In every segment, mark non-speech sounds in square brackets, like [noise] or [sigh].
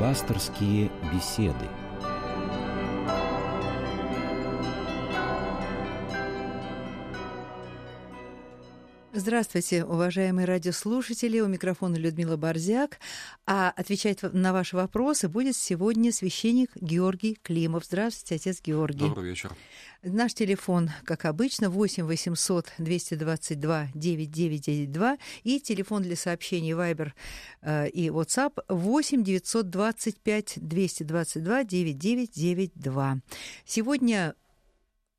Пасторские беседы. Здравствуйте, уважаемые радиослушатели. У микрофона Людмила Борзяк. А отвечать на ваши вопросы будет сегодня священник Георгий Климов. Здравствуйте, отец Георгий. Добрый вечер. Наш телефон, как обычно, 8 800 222 9992 и телефон для сообщений Viber э, и WhatsApp 8 925 222 9992. Сегодня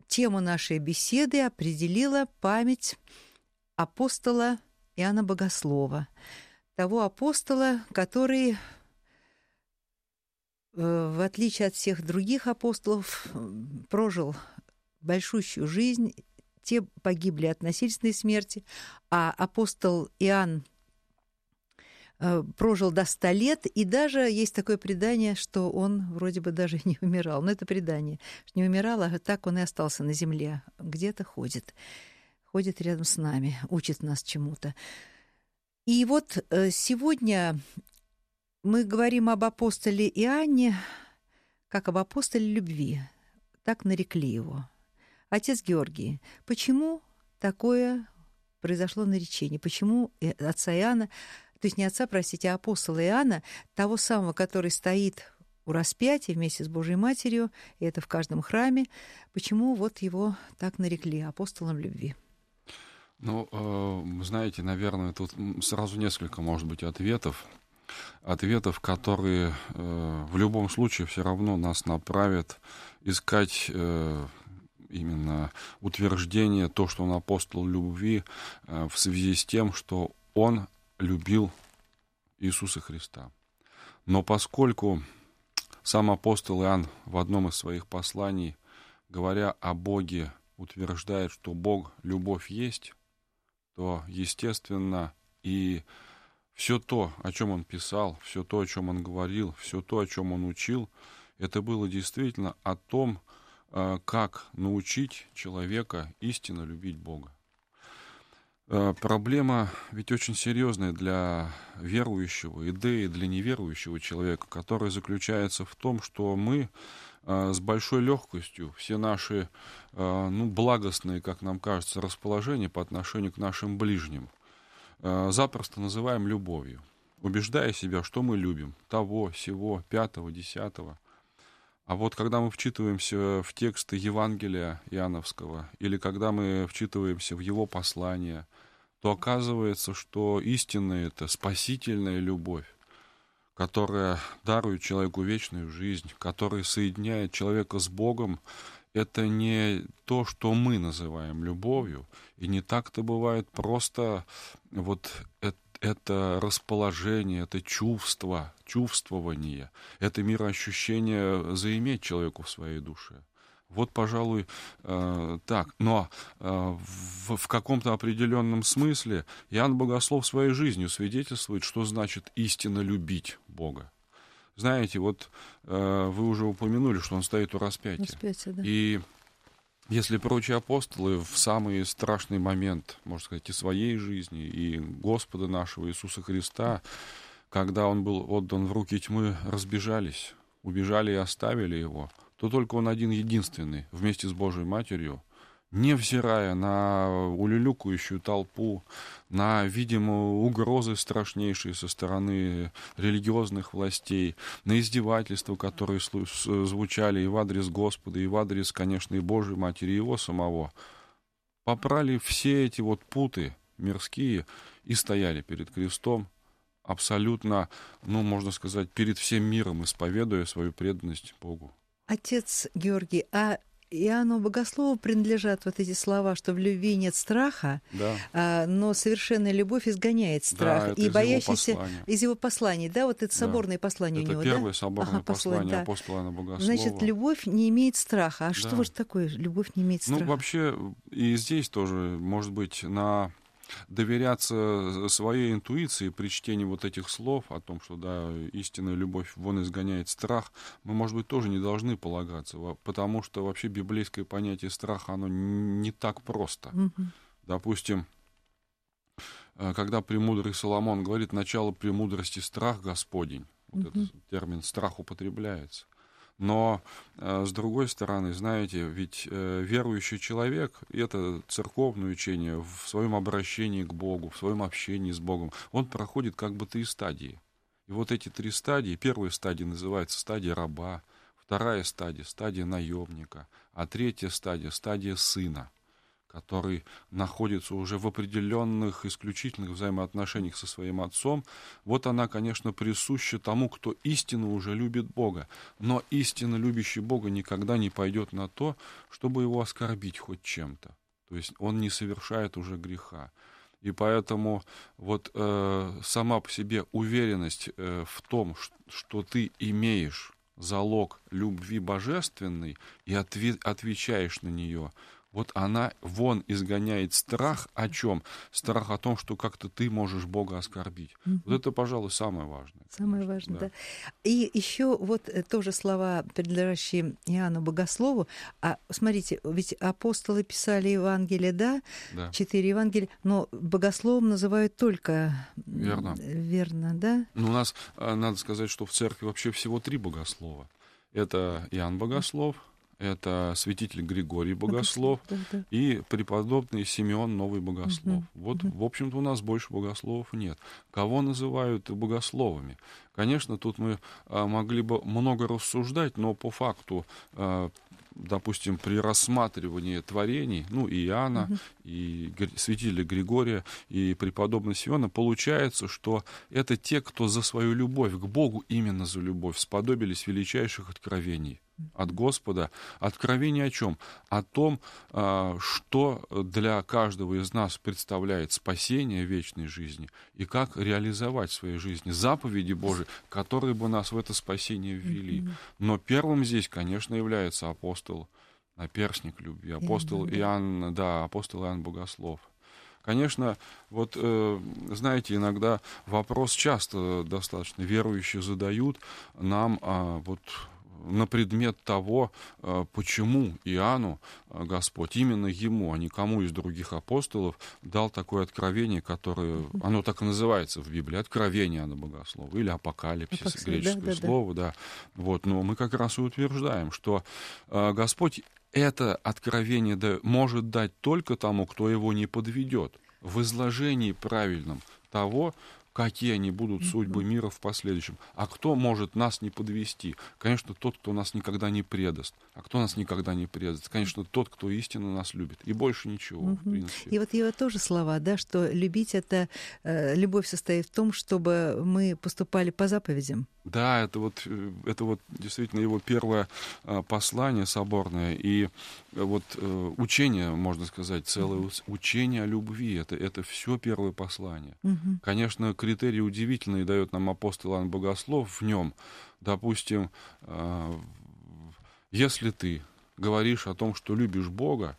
тему нашей беседы определила память апостола Иоанна Богослова, того апостола, который, э, в отличие от всех других апостолов, прожил большущую жизнь, те погибли от насильственной смерти, а апостол Иоанн э, прожил до ста лет, и даже есть такое предание, что он вроде бы даже [laughs] не умирал. Но это предание. Не умирал, а так он и остался на земле, где-то ходит ходит рядом с нами, учит нас чему-то. И вот э, сегодня мы говорим об апостоле Иоанне как об апостоле любви. Так нарекли его. Отец Георгий, почему такое произошло наречение? Почему отца Иоанна, то есть не отца, простите, а апостола Иоанна, того самого, который стоит у распятия вместе с Божьей Матерью, и это в каждом храме, почему вот его так нарекли апостолом любви? Ну, э, знаете, наверное, тут сразу несколько, может быть, ответов. Ответов, которые э, в любом случае все равно нас направят искать э, именно утверждение, то, что он апостол любви, в связи с тем, что он любил Иисуса Христа. Но поскольку сам апостол Иоанн в одном из своих посланий, говоря о Боге, утверждает, что Бог любовь есть, то, естественно, и все то, о чем он писал, все то, о чем он говорил, все то, о чем он учил, это было действительно о том, э, как научить человека истинно любить Бога. Э, проблема ведь очень серьезная для верующего, и и для неверующего человека, которая заключается в том, что мы с большой легкостью все наши э, ну, благостные, как нам кажется, расположения по отношению к нашим ближним запросто называем любовью, убеждая себя, что мы любим того, сего, пятого, десятого. А вот когда мы вчитываемся в тексты Евангелия Иоанновского, или когда мы вчитываемся в его послания, то оказывается, что истинная это спасительная любовь, которая дарует человеку вечную жизнь, которая соединяет человека с Богом, это не то, что мы называем любовью, и не так-то бывает просто вот это, это расположение, это чувство, чувствование, это мироощущение заиметь человеку в своей душе. Вот, пожалуй, э, так. Но э, в, в каком-то определенном смысле Иоанн Богослов своей жизнью свидетельствует, что значит истинно любить Бога. Знаете, вот э, вы уже упомянули, что он стоит у распятия. Распятие, да. И если прочие апостолы в самый страшный момент, можно сказать, и своей жизни, и Господа нашего Иисуса Христа, когда он был отдан в руки тьмы, разбежались, убежали и оставили его – то только он один единственный вместе с Божьей Матерью, невзирая на улюлюкающую толпу, на, видимо, угрозы страшнейшие со стороны религиозных властей, на издевательства, которые звучали и в адрес Господа, и в адрес, конечно, и Божьей Матери, и Его самого, попрали все эти вот путы мирские и стояли перед крестом, абсолютно, ну, можно сказать, перед всем миром, исповедуя свою преданность Богу. Отец Георгий, а Иоанну Богослову принадлежат вот эти слова, что в любви нет страха, да. а, но совершенная любовь изгоняет страх. Да, и из боящийся его из его посланий, да, вот это соборное да. послание это у него, первое да? соборное ага, послание да. апостола Иоанна Богослова. Значит, любовь не имеет страха. А да. что же такое любовь не имеет страха? Ну, вообще, и здесь тоже, может быть, на доверяться своей интуиции при чтении вот этих слов о том, что да, истинная любовь вон изгоняет страх, мы, может быть, тоже не должны полагаться, потому что вообще библейское понятие страха, оно не так просто. Угу. Допустим, э, когда премудрый Соломон говорит «начало премудрости страх Господень», Вот этот термин страх употребляется. Но, э, с другой стороны, знаете, ведь э, верующий человек, это церковное учение в своем обращении к Богу, в своем общении с Богом, он проходит как бы три стадии. И вот эти три стадии, первая стадия называется стадия раба, вторая стадия, стадия наемника, а третья стадия, стадия сына – который находится уже в определенных исключительных взаимоотношениях со своим отцом, вот она, конечно, присуща тому, кто истинно уже любит Бога. Но истинно любящий Бога никогда не пойдет на то, чтобы его оскорбить хоть чем-то. То есть он не совершает уже греха. И поэтому вот э, сама по себе уверенность э, в том, что ты имеешь залог любви божественной и отве- отвечаешь на нее, вот она вон изгоняет страх о чем? Страх о том, что как-то ты можешь Бога оскорбить. Mm-hmm. Вот это, пожалуй, самое важное. Самое конечно, важное, да. да. И еще вот э, тоже слова, принадлежащие Иоанну Богослову. А смотрите, ведь апостолы писали Евангелие, да? да. Четыре Евангелия, но Богословом называют только... Верно. Верно, да? Ну, у нас, э, надо сказать, что в церкви вообще всего три богослова. Это Иоанн Богослов, это святитель Григорий Богослов да, да. и преподобный Симеон Новый Богослов. Угу, вот, угу. в общем-то, у нас больше богословов нет. Кого называют богословами? Конечно, тут мы а, могли бы много рассуждать, но по факту а, допустим, при рассматривании творений, ну, и Иоанна, угу. и святителя Григория, и преподобного Сиона, получается, что это те, кто за свою любовь к Богу, именно за любовь, сподобились величайших откровений от Господа. Откровение о чем? О том, а, что для каждого из нас представляет спасение вечной жизни и как реализовать в своей жизни заповеди Божии, которые бы нас в это спасение ввели. Но первым здесь, конечно, является апостол, наперсник любви, апостол Иоанн, да, апостол Иоанн Богослов. Конечно, вот, э, знаете, иногда вопрос часто достаточно верующие задают нам, а, вот на предмет того, э, почему Иоанну э, Господь, именно ему, а не кому из других апостолов, дал такое откровение, которое, оно так и называется в Библии, откровение Иоанна Богослова, или апокалипсис, Апоксид, греческое да, слово, да. да. Вот, но мы как раз и утверждаем, что э, Господь это откровение может дать только тому, кто его не подведет в изложении правильном того, какие они будут судьбы мира в последующем. А кто может нас не подвести? Конечно, тот, кто нас никогда не предаст. А кто нас никогда не предаст? Конечно, тот, кто истинно нас любит. И больше ничего, угу. в принципе. И вот его тоже слова, да, что любить это, э, любовь состоит в том, чтобы мы поступали по заповедям. Да, это вот, э, это вот действительно его первое э, послание соборное. И э, вот э, учение, можно сказать, целое mm учение о любви. Это, это все первое послание. mm Конечно, критерий удивительный дает нам апостол Иоанн Богослов в нем. Допустим, э, если ты говоришь о том, что любишь Бога,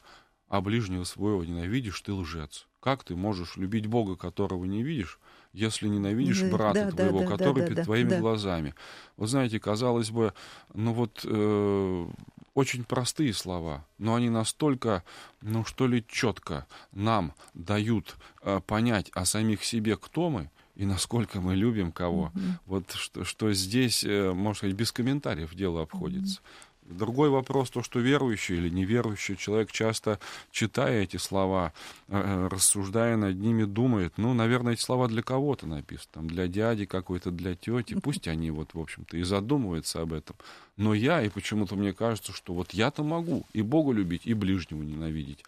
а ближнего своего ненавидишь, ты лжец. Как ты можешь любить Бога, которого не видишь, если ненавидишь брата да, твоего, да, который да, перед да, твоими да. глазами? Вот знаете, казалось бы, ну вот э, очень простые слова, но они настолько, ну что ли, четко нам дают э, понять о самих себе, кто мы, и насколько мы любим кого. Mm-hmm. Вот что, что здесь, э, можно сказать, без комментариев дело обходится. Mm-hmm. Другой вопрос, то, что верующий или неверующий человек часто, читая эти слова, э, э, рассуждая над ними, думает, ну, наверное, эти слова для кого-то написаны, там, для дяди какой-то, для тети, пусть они вот, в общем-то, и задумываются об этом. Но я, и почему-то мне кажется, что вот я-то могу и Бога любить, и ближнего ненавидеть.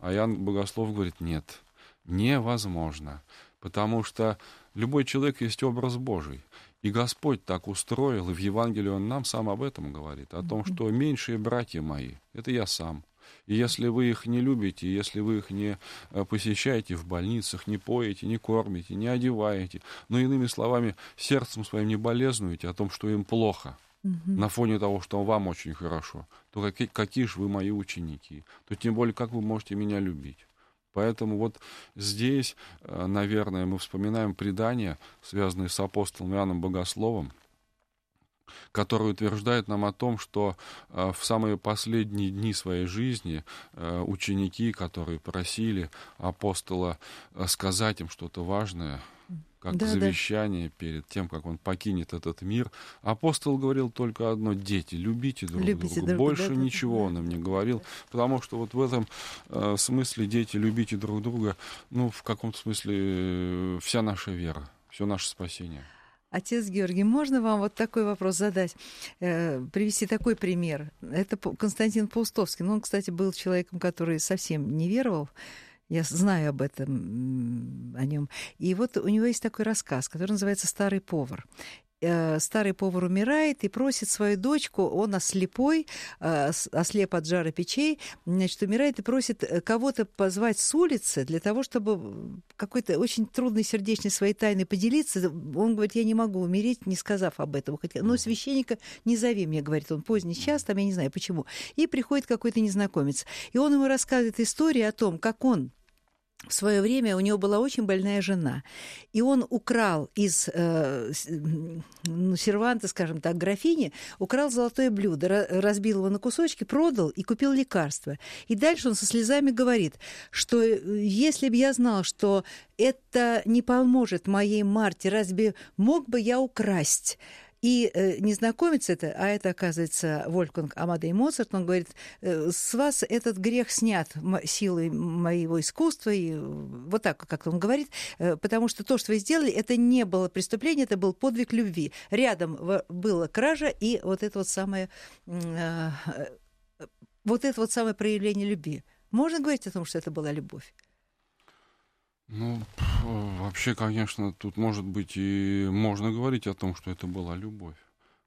А Ян Богослов говорит, нет, невозможно, потому что любой человек есть образ Божий. И Господь так устроил, и в Евангелии Он нам сам об этом говорит, о том, что меньшие братья мои, это я сам. И если вы их не любите, если вы их не э, посещаете в больницах, не поете, не кормите, не одеваете, но иными словами, сердцем своим не болезнуете о том, что им плохо, угу. на фоне того, что вам очень хорошо, то какие, какие же вы мои ученики, то тем более, как вы можете меня любить. Поэтому вот здесь, э, наверное, мы вспоминаем предания, связанные с апостолом Иоанном Богословом, который утверждает нам о том, что э, в самые последние дни своей жизни э, ученики, которые просили апостола сказать им что-то важное, как Да, да. завещание перед тем, как он покинет этот мир. Апостол говорил только одно: дети, любите друг Любите друга. друг- Больше да, да, ничего да. он им не говорил, потому что вот в этом э, смысле дети, любите друг друга, ну, в каком-то смысле э, вся наша вера, все наше спасение. Отец Георгий, можно вам вот такой вопрос задать? Э, привести такой пример. Это Константин Паустовский. Ну, он, кстати, был человеком, который совсем не веровал. Я знаю об этом, о нем. И вот у него есть такой рассказ, который называется «Старый повар». Э, Старый повар умирает и просит свою дочку, он ослепой, э, ослеп от жара печей, значит, умирает и просит э, кого-то позвать с улицы для того, чтобы какой-то очень трудной сердечной своей тайной поделиться. Он говорит, я не могу умереть, не сказав об этом. Хотя, но священника не зови мне, говорит он, поздний час, там я не знаю почему. И приходит какой-то незнакомец. И он ему рассказывает историю о том, как он в свое время у него была очень больная жена, и он украл из э, серванта, скажем так, графини, украл золотое блюдо, ра- разбил его на кусочки, продал и купил лекарство. И дальше он со слезами говорит, что э, если бы я знал, что это не поможет моей Марте, разве мог бы я украсть? И э, незнакомец это, а это, оказывается, Вольфганг Амадей Моцарт, он говорит, э, с вас этот грех снят силой моего искусства, и э, вот так, как он говорит, э, потому что то, что вы сделали, это не было преступление, это был подвиг любви. Рядом была кража и вот это вот самое, э, э, вот это вот самое проявление любви. Можно говорить о том, что это была любовь? Ну, вообще, конечно, тут может быть и можно говорить о том, что это была любовь.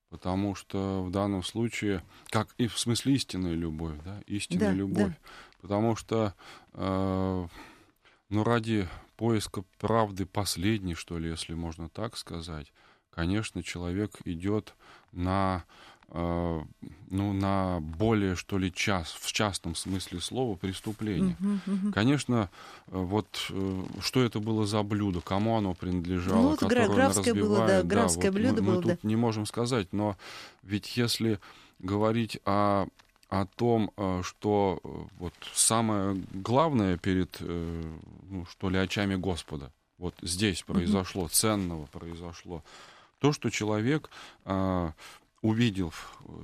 Потому что в данном случае, как и в смысле истинная любовь, да, истинная Да, любовь. да. Потому что, э, ну, ради поиска правды последней, что ли, если можно так сказать, конечно, человек идет на, ну, на более, что ли, час, в частном смысле слова, преступление. Мгм, мгм. Конечно, э, вот э, что это было за блюдо, кому оно принадлежало, Ну, вот которое графское было, да, разбивает, графское вот блюдо мы, мы было, да. тут не можем сказать, но ведь если говорить о, о том, э, что вот самое главное перед, ну, что ли, очами Господа, вот здесь произошло, ценного произошло, то, что человек а, увидел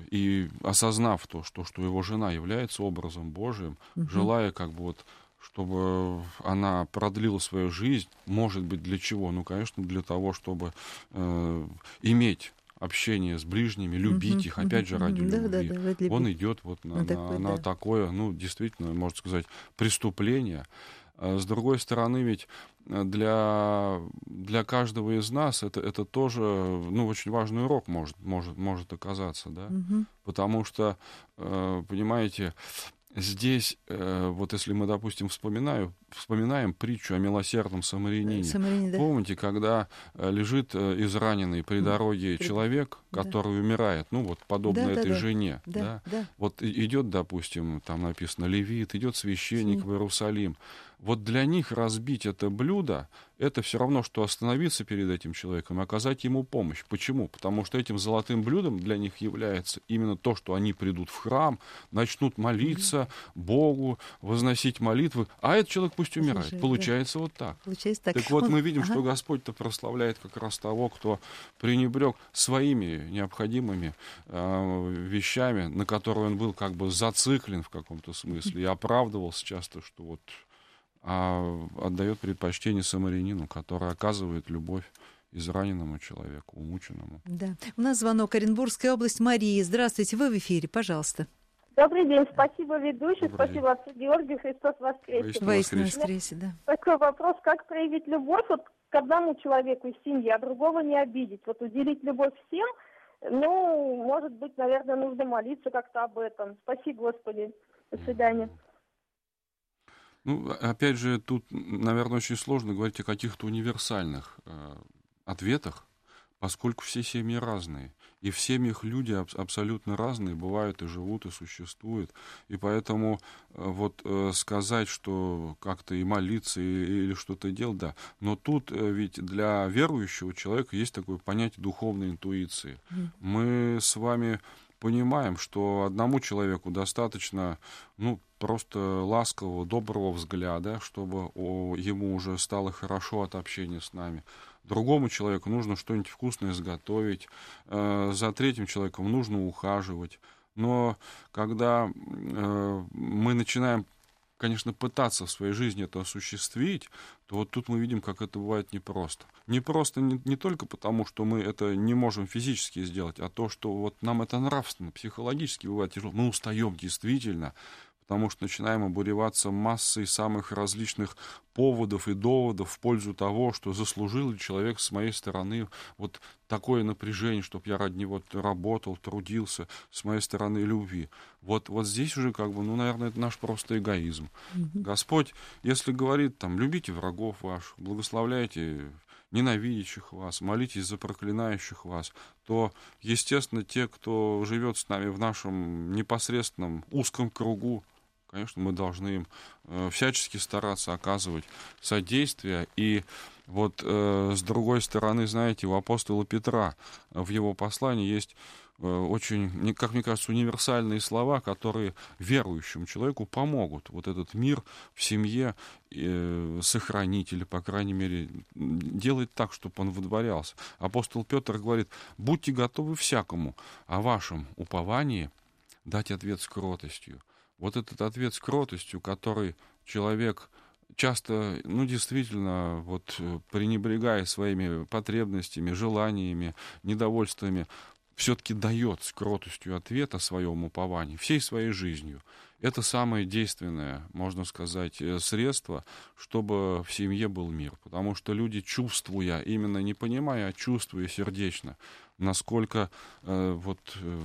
и осознав то, что, что его жена является образом Божиим, Мгм. желая как бы вот чтобы она продлила свою жизнь, может быть, для чего? Ну, конечно, для того, чтобы э, иметь общение с ближними, любить Мгм, их, опять же, мгм, ради. Да, любви. да, да, Он идет вот на, На такое, на да. такое, ну, действительно, можно сказать, преступление. А С другой стороны, ведь э, для, для каждого из нас это, это тоже ну, очень важный урок может, может, может оказаться, да? Мгм. Потому что, э, понимаете, здесь, э, вот если мы, допустим, вспоминаю, вспоминаем притчу о милосердном самарянине, Самарянин, да. Помните, когда лежит израненный при дороге при- человек, да. который умирает, ну вот подобно Да, да, этой да. жене, Да, да? да. Вот идет, допустим, там написано левит, идет священник Священник. в Иерусалим. Вот для них разбить это блюдо, это все равно, что остановиться перед этим человеком и оказать ему помощь. Почему? Потому что этим золотым блюдом для них является именно то, что они придут в храм, начнут молиться Богу, возносить молитвы, а этот человек пусть умирает. Слушай, да. Получается вот так. Получается так. Так вот, Он- мы видим, ага. что Господь-то прославляет как раз того, кто пренебрег своими необходимыми э, вещами, на которые он был как бы зациклен в каком-то смысле и оправдывался часто, что вот а, отдает предпочтение самарянину, который оказывает любовь израненному человеку, умученному. Да. У нас звонок Оренбургская область. Мария, здравствуйте, вы в эфире, пожалуйста. Добрый день, спасибо ведущий, Добрый спасибо отцу Георгию, Христос воскресе. Воистину воскресе, да. Такой вопрос, как проявить любовь вот к одному человеку из семьи, а другого не обидеть? Вот уделить любовь всем, ну, может быть, наверное, нужно молиться как-то об этом. Спасибо, Господи. До свидания. Ну, опять же, тут, наверное, очень сложно говорить о каких-то универсальных э, ответах, поскольку все семьи разные. И в семьях люди аб- абсолютно разные, бывают и живут, и существуют. И поэтому э, вот э, сказать, что как-то и молиться, и- или что-то делать, да. Но тут э, ведь для верующего человека есть такое понятие духовной интуиции. Мгм. Мы с вами понимаем, что одному человеку достаточно, ну, просто ласкового, доброго взгляда, чтобы о, ему уже стало хорошо от общения с нами. Другому человеку нужно что-нибудь вкусное изготовить, э, за третьим человеком нужно ухаживать. Но когда э, мы начинаем конечно, пытаться в своей жизни это осуществить, то вот тут мы видим, как это бывает непросто. Непросто не, не только потому, что мы это не можем физически сделать, а то, что вот нам это нравственно, психологически бывает тяжело. Мы устаем действительно, потому что начинаем обуреваться массой самых различных поводов и доводов в пользу того, что заслужил ли человек с моей стороны вот такое напряжение, чтобы я ради него работал, трудился, с моей стороны любви. Вот, вот здесь уже как бы, ну, наверное, это наш просто эгоизм. Mm-hmm. Господь, если говорит там, любите врагов ваших, благословляйте ненавидящих вас, молитесь за проклинающих вас, то, естественно, те, кто живет с нами в нашем непосредственном узком кругу, конечно, мы должны им э, всячески стараться оказывать содействие. И вот э, с другой стороны, знаете, у апостола Петра в его послании есть э, очень, как мне кажется, универсальные слова, которые верующему человеку помогут вот этот мир в семье сохранить или, по крайней мере, делать так, чтобы он выдворялся. Апостол Петр говорит, будьте готовы всякому, о вашем уповании дать ответ с кротостью вот этот ответ с кротостью, который человек часто, ну, действительно, вот э, пренебрегая своими потребностями, желаниями, недовольствами, все-таки дает с кротостью ответ о своем уповании, всей своей жизнью. Это самое действенное, можно сказать, э, средство, чтобы в семье был мир. Потому что люди, чувствуя, именно не понимая, а чувствуя сердечно, насколько э, вот э,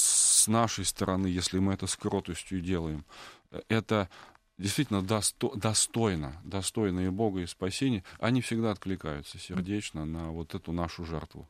с нашей стороны, если мы это с кротостью делаем, это действительно досто, достойно, достойно и Бога, и спасения, они всегда откликаются сердечно на вот эту нашу жертву.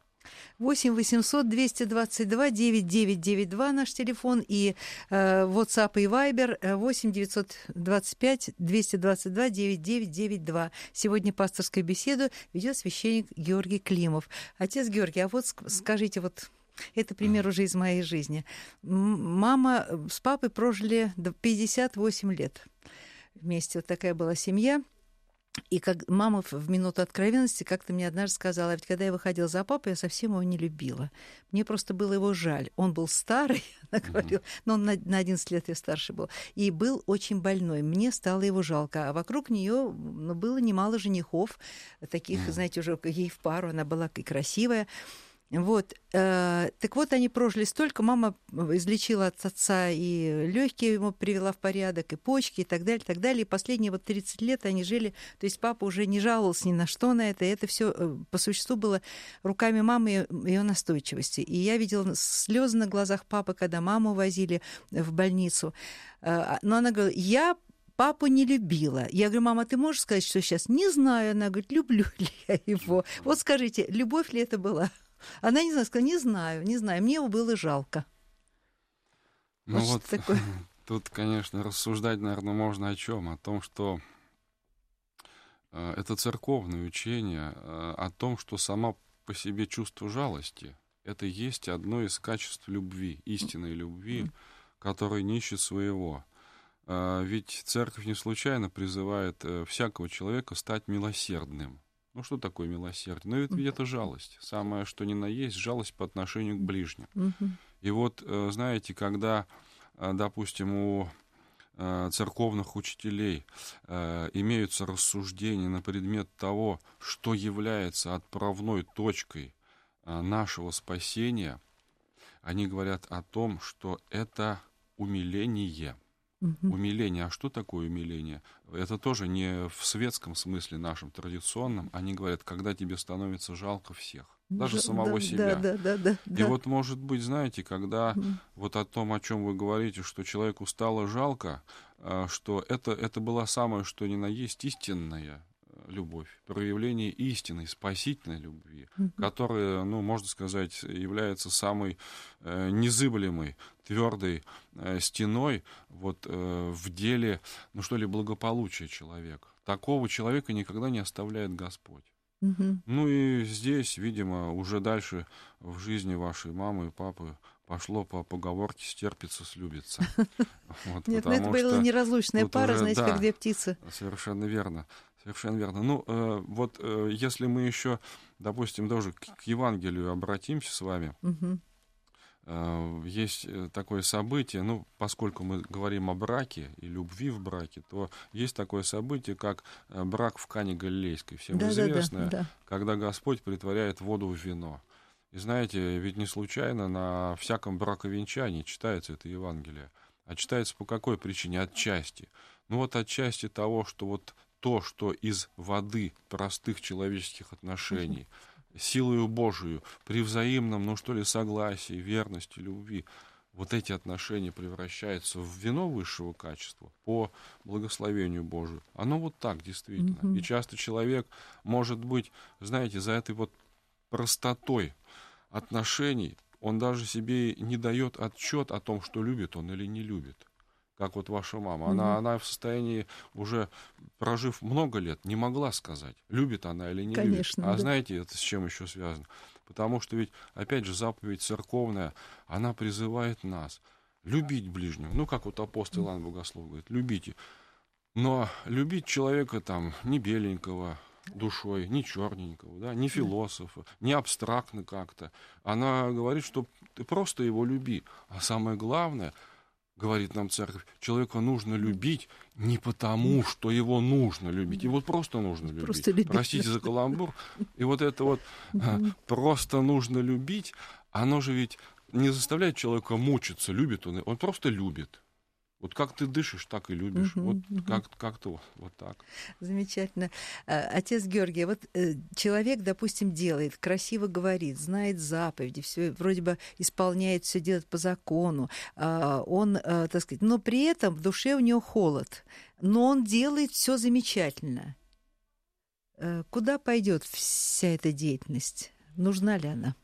8 800 222 9992 наш телефон и э, WhatsApp и Viber 8 925 222 9992. Сегодня пасторскую беседу ведет священник Георгий Климов. Отец Георгий, а вот скажите, вот это пример уже из моей жизни. Мама э, с папой прожили 58 лет вместе. Вот такая была семья. И как мама в минуту откровенности как-то мне однажды сказала, ведь когда я выходила за папой, я совсем его не любила. Мне просто было его жаль. Он был старый, [laughs] она говорила, но он на, на 11 лет я старше был, и был очень больной. Мне стало его жалко. А вокруг нее ну, было немало женихов, таких, знаете, уже ей в пару, она была и красивая. Вот. Э, так вот, они прожили столько. Мама излечила от отца и легкие ему привела в порядок, и почки, и так далее, и так далее. И последние вот 30 лет они жили. То есть папа уже не жаловался ни на что на это. И это все э, по существу было руками мамы и ее настойчивости. И я видела слезы на глазах папы, когда маму возили в больницу. Э, но она говорила, я папу не любила. Я говорю, мама, ты можешь сказать, что сейчас? Не знаю. Она говорит, люблю ли я его. Вот скажите, любовь ли это была? Она не знаю, сказала, не знаю, не знаю, мне его было жалко. Ну вот, вот такое. [laughs] тут, конечно, рассуждать, наверное, можно о чем? О том, что э, это церковное учение, э, о том, что сама по себе чувство жалости — это есть одно из качеств любви, истинной любви, которая не ищет своего. Э, ведь церковь не случайно призывает всякого человека стать милосердным — ну, что такое милосердие? Ну, ведь, ведь это жалость. Самое, что ни на есть, жалость по отношению к ближним. И вот, э, знаете, когда, э, допустим, у э, церковных учителей имеются рассуждения на предмет того, что является отправной точкой нашего спасения, они говорят о том, что это умиление – Угу. Умиление. А что такое умиление? Это тоже не в светском смысле нашем традиционном. Они говорят, когда тебе становится жалко всех. Даже да, самого да, себя. Да, да, да, да, И вот, может быть, знаете, когда mm. вот о том, о чем вы говорите, что человеку стало жалко, а, что это, это была самое, что ни на есть истинная любовь, проявление истинной, спасительной любви, которая, ну, можно сказать, является самой э, незыблемой, твердой э, стеной вот э, в деле, ну что ли, благополучия человека. Такого человека никогда не оставляет Господь. Мгм. Ну и здесь, видимо, уже дальше в жизни вашей мамы и папы пошло по поговорке «стерпится, слюбится». [laughs] Вот, Нет, ну это потому была что- неразлучная пара, уже, знаете, да. как две птицы. Совершенно верно. Совершенно верно. Ну, э, вот э, если мы еще, допустим, даже к, к Евангелию обратимся с вами, Мгм. э, есть э, такое событие, ну, поскольку мы говорим о браке и любви в браке, то есть такое событие, как э, брак в Кане Галилейской, всем Да-да-да, известное, да. когда Господь притворяет воду в вино. И знаете, ведь не случайно на всяком браковенчании читается это Евангелие. А читается по какой причине? Отчасти. Ну вот отчасти того, что вот то, что из воды простых человеческих отношений, силою Божию, при взаимном, ну что ли, согласии, верности, любви, вот эти отношения превращаются в вино высшего качества по благословению Божию. Оно вот так действительно. Мгм. И часто человек может быть, знаете, за этой вот простотой отношений он даже себе не дает отчет о том, что любит он или не любит. Как вот ваша мама. Она, Мгм. она в состоянии, уже прожив много лет, не могла сказать, любит она или не Конечно, любит. А да. знаете, это с чем еще связано? Потому что ведь, опять же, заповедь церковная, она призывает нас любить ближнего. Ну, как вот апостол Иоанн Богослов говорит, любите. Но любить человека там не беленького душой, не черненького, да, не философа, не абстрактно как-то. Она говорит, что ты просто его люби. А самое главное, говорит нам церковь, человека нужно любить не потому, что его нужно любить. Его просто нужно любить. Просто любить, Простите за каламбур. И вот это вот а, просто нужно любить, оно же ведь не заставляет человека мучиться, любит он, он просто любит. Вот как ты дышишь, так и любишь. Мгм, вот мгм. как, как-то вот так. Замечательно. А, Отец Георгий, вот э, человек, допустим, делает, красиво говорит, знает заповеди, все вроде бы исполняет, все делает по закону. а, Он, э, так сказать, но при этом в душе у него холод. Но он делает все замечательно. Э, Куда пойдет вся эта деятельность? Нужна ли она?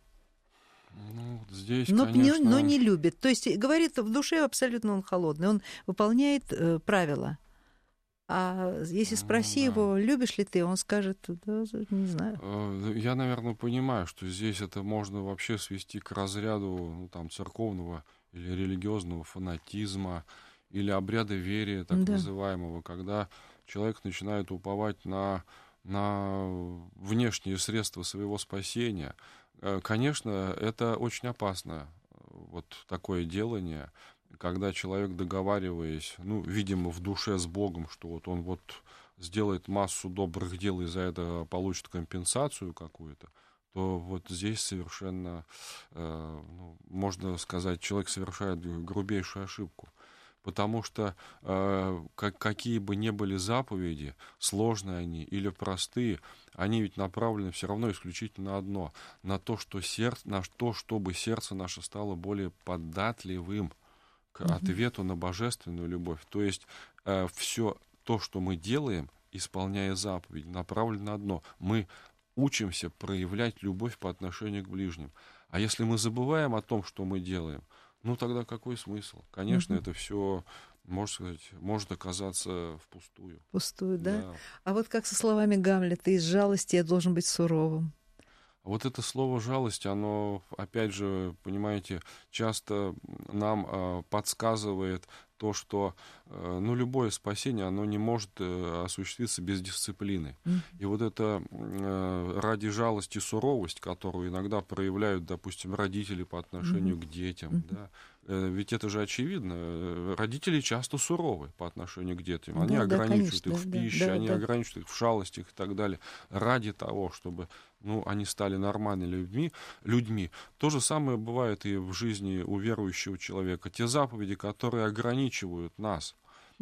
Ну, здесь, Но, конечно... не, но не любит. То есть говорит, в душе абсолютно он холодный. Он выполняет э, правила. А если Ну, спроси да. его, любишь ли ты, он скажет, да, не знаю. Э, Я, наверное, понимаю, что здесь это можно вообще свести к разряду ну, там, церковного или религиозного фанатизма или обряда верия, так Да. называемого, когда человек начинает уповать на, на внешние средства своего спасения. Э, Конечно, это очень опасно, вот такое делание, когда человек, договариваясь, ну, видимо, в душе с Богом, что вот он вот сделает массу добрых дел и за это получит компенсацию какую-то, то вот здесь совершенно, э, ну, можно сказать, человек совершает грубейшую ошибку. Потому что э, как, какие бы ни были заповеди, сложные они или простые, они ведь направлены все равно исключительно на одно, на то, что сердце, на то, чтобы сердце наше стало более податливым к Мгм. ответу на божественную любовь. То есть все то, что мы делаем, исполняя заповедь, направлено на одно. Мы учимся проявлять любовь по отношению к ближним. А если мы забываем о том, что мы делаем, ну тогда какой смысл? Конечно, Мгм. это все, можно сказать, может оказаться впустую. Пустую, да? А вот как со словами Гамлета, из жалости я должен быть суровым. Вот это слово жалость, оно, опять же, понимаете, часто нам э, подсказывает то, что э, ну, любое спасение, оно не может э, осуществиться без дисциплины. И вот это э, ради жалости суровость, которую иногда проявляют, допустим, родители по отношению к детям, да, ведь это же очевидно. Э, Родители часто суровы по отношению к детям. Они Да, да, ограничивают конечно, их в да, пище, да, они да. ограничивают их в шалостях и так далее, ради того, чтобы ну, они стали нормальными людьми, людьми. То же самое бывает и в жизни у верующего человека. Те заповеди, которые ограничивают нас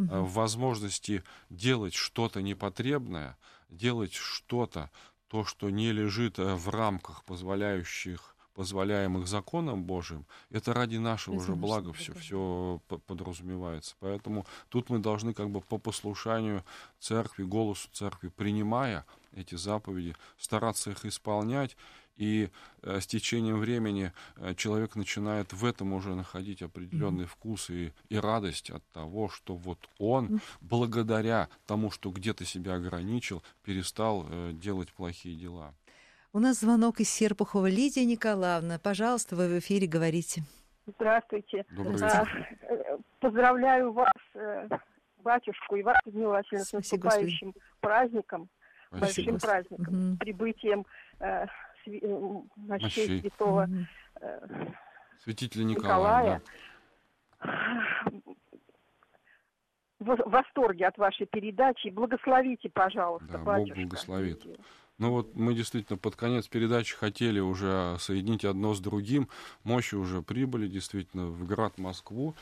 э, Мгм. в возможности делать что-то непотребное, делать что-то, то, что не лежит э, в рамках, позволяющих позволяемых законом Божьим, это ради нашего же блага все, все подразумевается. Поэтому тут мы должны как бы по послушанию церкви, голосу церкви, принимая эти заповеди, стараться их исполнять, и э, с течением времени э, человек начинает в этом уже находить определенный вкус и, и радость от того, что вот он, благодаря тому, что где-то себя ограничил, перестал э, делать плохие дела. У нас звонок из Серпухова. Лидия Николаевна, пожалуйста, вы в эфире говорите. Здравствуйте. Добрый А, вечер. э, Поздравляю вас, э, батюшку, и вас, Людмила Васильевна, с наступающим праздником, большим Спасибо. праздником, Мгм. с прибытием э, сви- э, мощей Мощей. святого э, Святитель Николая. Николая. В в восторге от вашей передачи. Благословите, пожалуйста, Да, Бог батюшка. благословит. Ну вот мы действительно под конец передачи хотели уже соединить одно с другим. Мощи уже прибыли действительно в град Москву.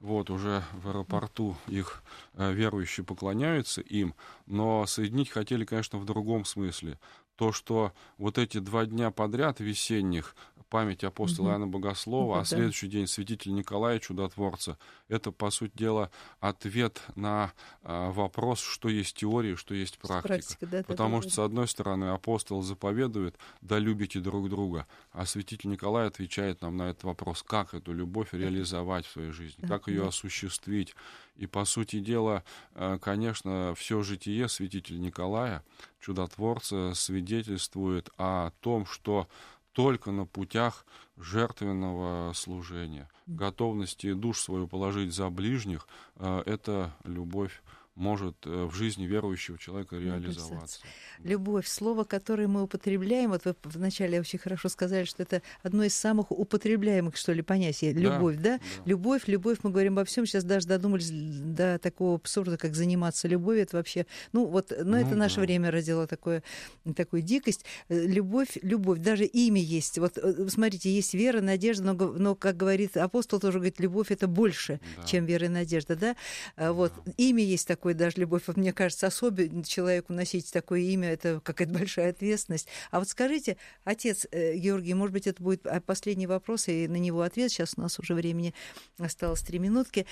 Вот уже в аэропорту их э, верующие поклоняются им, но соединить хотели, конечно, в другом смысле. То, что вот эти два дня подряд весенних память апостола Мгм. Иоанна Богослова, Ну, а да. следующий день святителя Николая Чудотворца, это, по сути дела, ответ на а, вопрос, что есть теория, что есть практика. Практика, да, Потому да, что, да. с одной стороны, апостол заповедует, да любите друг друга, а святитель Николай отвечает нам на этот вопрос, как эту любовь реализовать в своей жизни, Да, как ее да. осуществить. И, по сути дела, э, конечно, все житие святителя Николая, чудотворца, свидетельствует о том, что только на путях жертвенного служения, готовности душ свою положить за ближних, э, эта любовь может э, в жизни верующего человека реализоваться. Любовь, слово, которое мы употребляем, вот вы вначале очень хорошо сказали, что это одно из самых употребляемых, что ли, понятий. Любовь, да? да. Любовь, любовь, мы говорим обо всем. Сейчас даже додумались до такого абсурда, как заниматься любовью. Это вообще, ну вот, но это Ну наше да. время родило такое, такую дикость. Э, Любовь, любовь, даже имя есть. Вот э, смотрите, есть вера, надежда, но, но как говорит апостол, тоже говорит, любовь это больше, Да. чем вера и надежда, да? А Вот имя есть такое, даже любовь. Вот мне кажется, особенно человеку носить такое имя, это какая-то [laughs] большая ответственность. А вот скажите, отец э, Георгий, может быть, это будет а, последний вопрос, и на него ответ. Сейчас у нас уже времени осталось три минутки.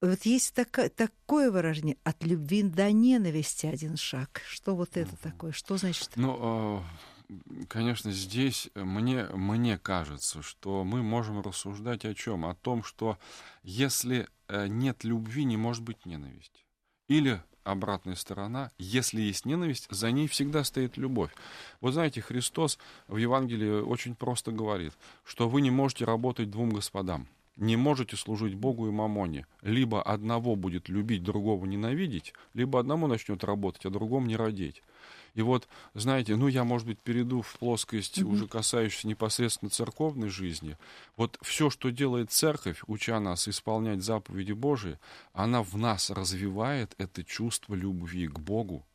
Вот есть така- такое выражение «от любви до ненависти один шаг». Что вот это такое? Что значит? Ну, э, конечно, здесь мне, мне кажется, что мы можем рассуждать о чем? О том, что если э, нет любви, не может быть ненависти. Или обратная сторона, если есть ненависть, за ней всегда стоит любовь. Вот знаете, Христос в Евангелии очень просто говорит, что вы не можете работать двум господам. Не можете служить Богу и Мамоне. Либо одного будет любить, другого ненавидеть, либо одному начнет работать, а другому не родить. И вот, знаете, ну я, может быть, перейду в плоскость, уже касающуюся непосредственно церковной жизни. Вот все, что делает церковь, уча нас исполнять заповеди Божии, она в нас развивает это чувство любви к Богу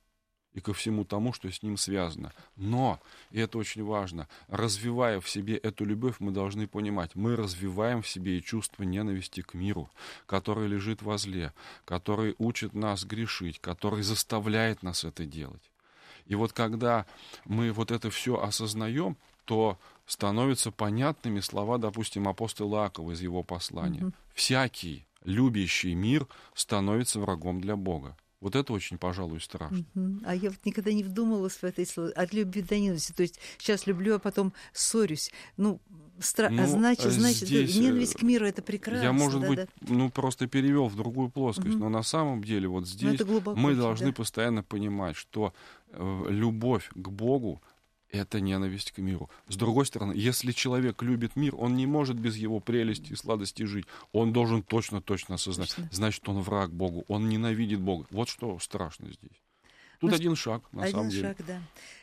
и ко всему тому, что с ним связано. Но, и это очень важно, развивая в себе эту любовь, мы должны понимать, мы развиваем в себе и чувство ненависти к миру, который лежит во зле, который учит нас грешить, который заставляет нас это делать. И вот когда мы вот это все осознаем, то становятся понятными слова, допустим, апостола Иакова из его послания. «Всякий, любящий мир, становится врагом для Бога». Вот это очень, пожалуй, страшно. Мгм. А я вот никогда не вдумалась в этой слове. От любви до ненависти. То есть сейчас люблю, а потом ссорюсь. Ну, стра... а Ну, значит, э, значит, здесь, э, ненависть к миру это прекрасно. Я, может да, быть, да. ну просто перевел в другую плоскость, Мгм. но на самом деле вот здесь это мы должны да. постоянно понимать, что любовь к Богу это ненависть к миру. С другой стороны, если человек любит мир, он не может без его прелести и сладости жить. Он должен точно-точно осознать. Точно. Значит, он враг Богу, он ненавидит Бога. Вот что страшно здесь. Тут Ну, один шаг, на Один самом деле. шаг, да.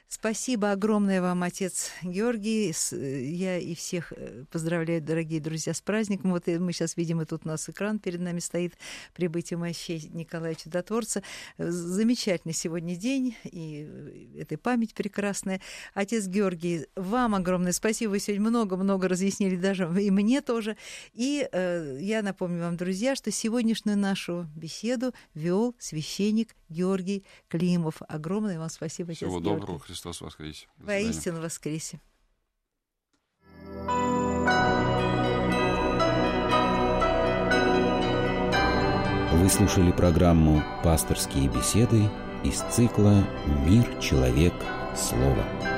Спасибо огромное вам, отец Георгий. С- Я и всех э, поздравляю, дорогие друзья, с праздником. Вот и мы сейчас видим, и тут у нас экран перед нами стоит прибытие мощей Николая Чудотворца. Э, Замечательный сегодня день, и э, эта память прекрасная. Отец Георгий, вам огромное спасибо. Вы сегодня много-много разъяснили, даже и мне тоже. И э, я напомню вам, друзья, что сегодняшнюю нашу беседу вел священник Георгий Климов. Огромное вам спасибо, отец Всего Георгий. доброго, Христос воскресе. Воистину воскресе. Вы слушали программу «Пасторские беседы» из цикла «Мир, человек, слово».